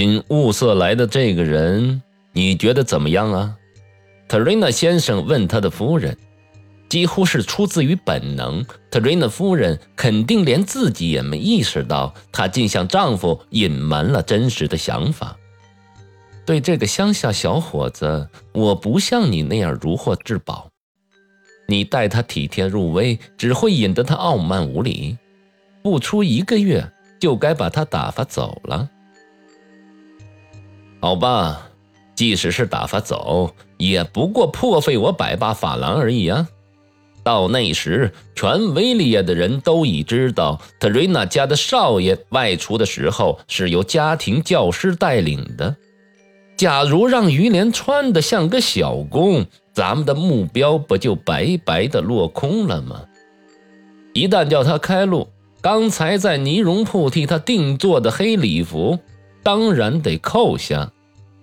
新物色来的这个人，你觉得怎么样啊？特瑞娜先生问他的夫人，几乎是出自于本能。特瑞娜夫人肯定连自己也没意识到，她竟向丈夫隐瞒了真实的想法。对这个乡下小伙子，我不像你那样如获至宝。你待他体贴入微，只会引得他傲慢无礼。不出一个月，就该把他打发走了。好吧，即使是打发走，也不过破费我百八法郎而已啊！到那时，全威利亚的人都已知道，特瑞娜家的少爷外出的时候是由家庭教师带领的。假如让于连穿得像个小工，咱们的目标不就白白的落空了吗？一旦叫他开路，刚才在呢绒铺替他定做的黑礼服。当然得扣下。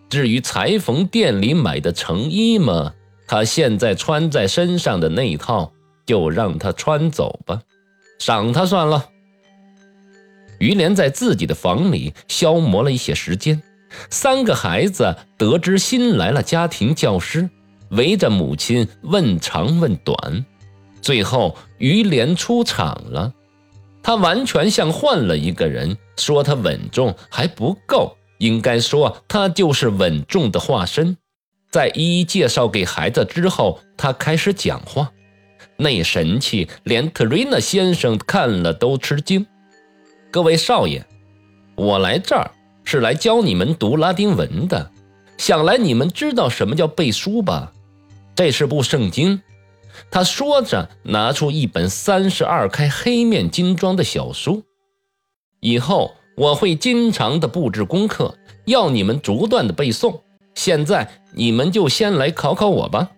至于裁缝店里买的成衣嘛，他现在穿在身上的那套，就让他穿走吧，赏他算了。于连在自己的房里消磨了一些时间。三个孩子得知新来了家庭教师，围着母亲问长问短，最后于连出场了。他完全像换了一个人。说他稳重还不够，应该说他就是稳重的化身。在一一介绍给孩子之后，他开始讲话，那神气连特瑞娜先生看了都吃惊。各位少爷，我来这儿是来教你们读拉丁文的，想来你们知道什么叫背书吧？这是部圣经。他说着，拿出一本三十二开黑面精装的小书。以后我会经常的布置功课，要你们逐段的背诵。现在你们就先来考考我吧。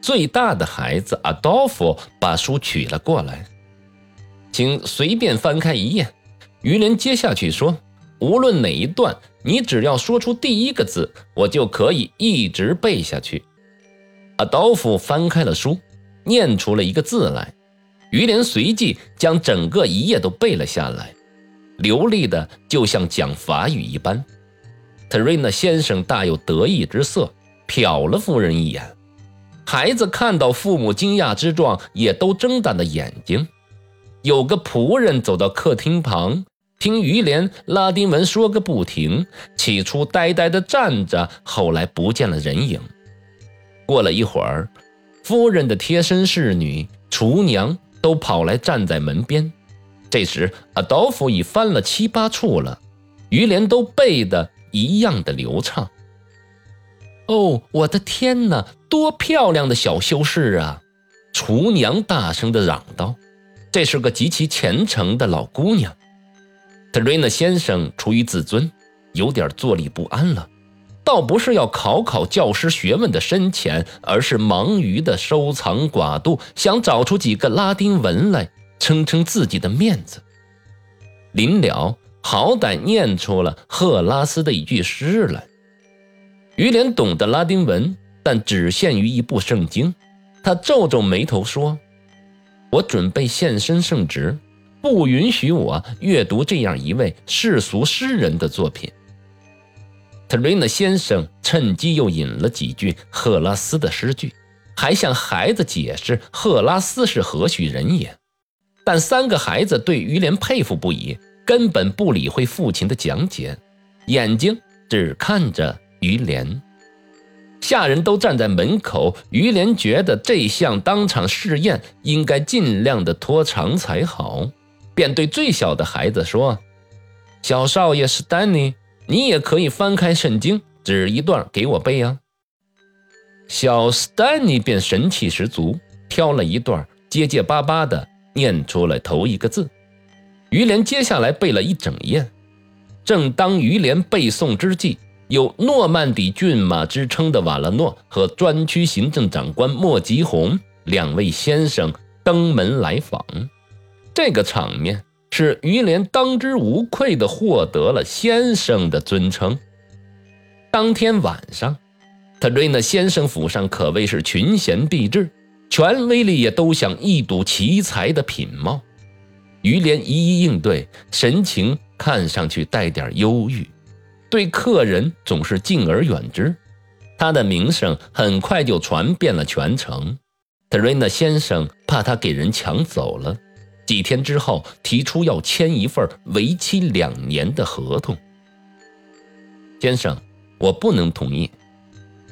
最大的孩子阿道夫把书取了过来，请随便翻开一页。于连接下去说：“无论哪一段，你只要说出第一个字，我就可以一直背下去。”阿道夫翻开了书，念出了一个字来。于连随即将整个一页都背了下来，流利的就像讲法语一般。特瑞娜先生大有得意之色，瞟了夫人一眼。孩子看到父母惊讶之状，也都睁大了眼睛。有个仆人走到客厅旁，听于连拉丁文说个不停，起初呆呆地站着，后来不见了人影。过了一会儿，夫人的贴身侍女厨娘。都跑来站在门边，这时阿道夫已翻了七八处了，于连都背得一样的流畅。哦，我的天哪，多漂亮的小修士啊！厨娘大声地嚷道：“这是个极其虔诚的老姑娘。”特瑞娜先生出于自尊，有点坐立不安了。倒不是要考考教师学问的深浅，而是忙于的收藏寡度，想找出几个拉丁文来撑撑自己的面子。临了，好歹念出了赫拉斯的一句诗来。于连懂得拉丁文，但只限于一部圣经。他皱皱眉头说：“我准备献身圣职，不允许我阅读这样一位世俗诗人的作品。”特瑞娜先生趁机又引了几句赫拉斯的诗句，还向孩子解释赫拉斯是何许人也。但三个孩子对于连佩服不已，根本不理会父亲的讲解，眼睛只看着于连。下人都站在门口，于连觉得这项当场试验应该尽量的拖长才好，便对最小的孩子说：“小少爷是丹尼。”你也可以翻开圣经，指一段给我背啊。小斯丹尼便神气十足，挑了一段，结结巴巴的念出了头一个字。于连接下来背了一整夜。正当于连背诵之际，有诺曼底骏马之称的瓦勒诺和专区行政长官莫吉红两位先生登门来访，这个场面。是于连当之无愧地获得了先生的尊称。当天晚上，特瑞娜先生府上可谓是群贤毕至，权威力也都想一睹奇才的品貌。于连一一应对，神情看上去带点忧郁。对客人总是敬而远之。他的名声很快就传遍了全城。特瑞娜先生怕他给人抢走了，几天之后提出要签一份为期两年的合同。先生，我不能同意。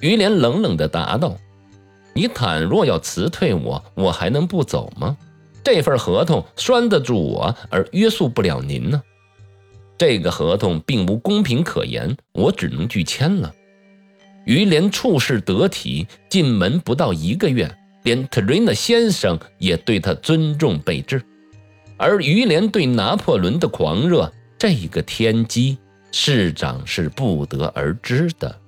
于连冷冷地答道：“你倘若要辞退我，我还能不走吗？这份合同拴得住我，而约束不了您呢。这个合同并无公平可言，我只能拒签了。”于连处事得体，进门不到一个月。连特瑞娜先生也对他尊重备至，而于连对拿破仑的狂热，这个天机市长是不得而知的。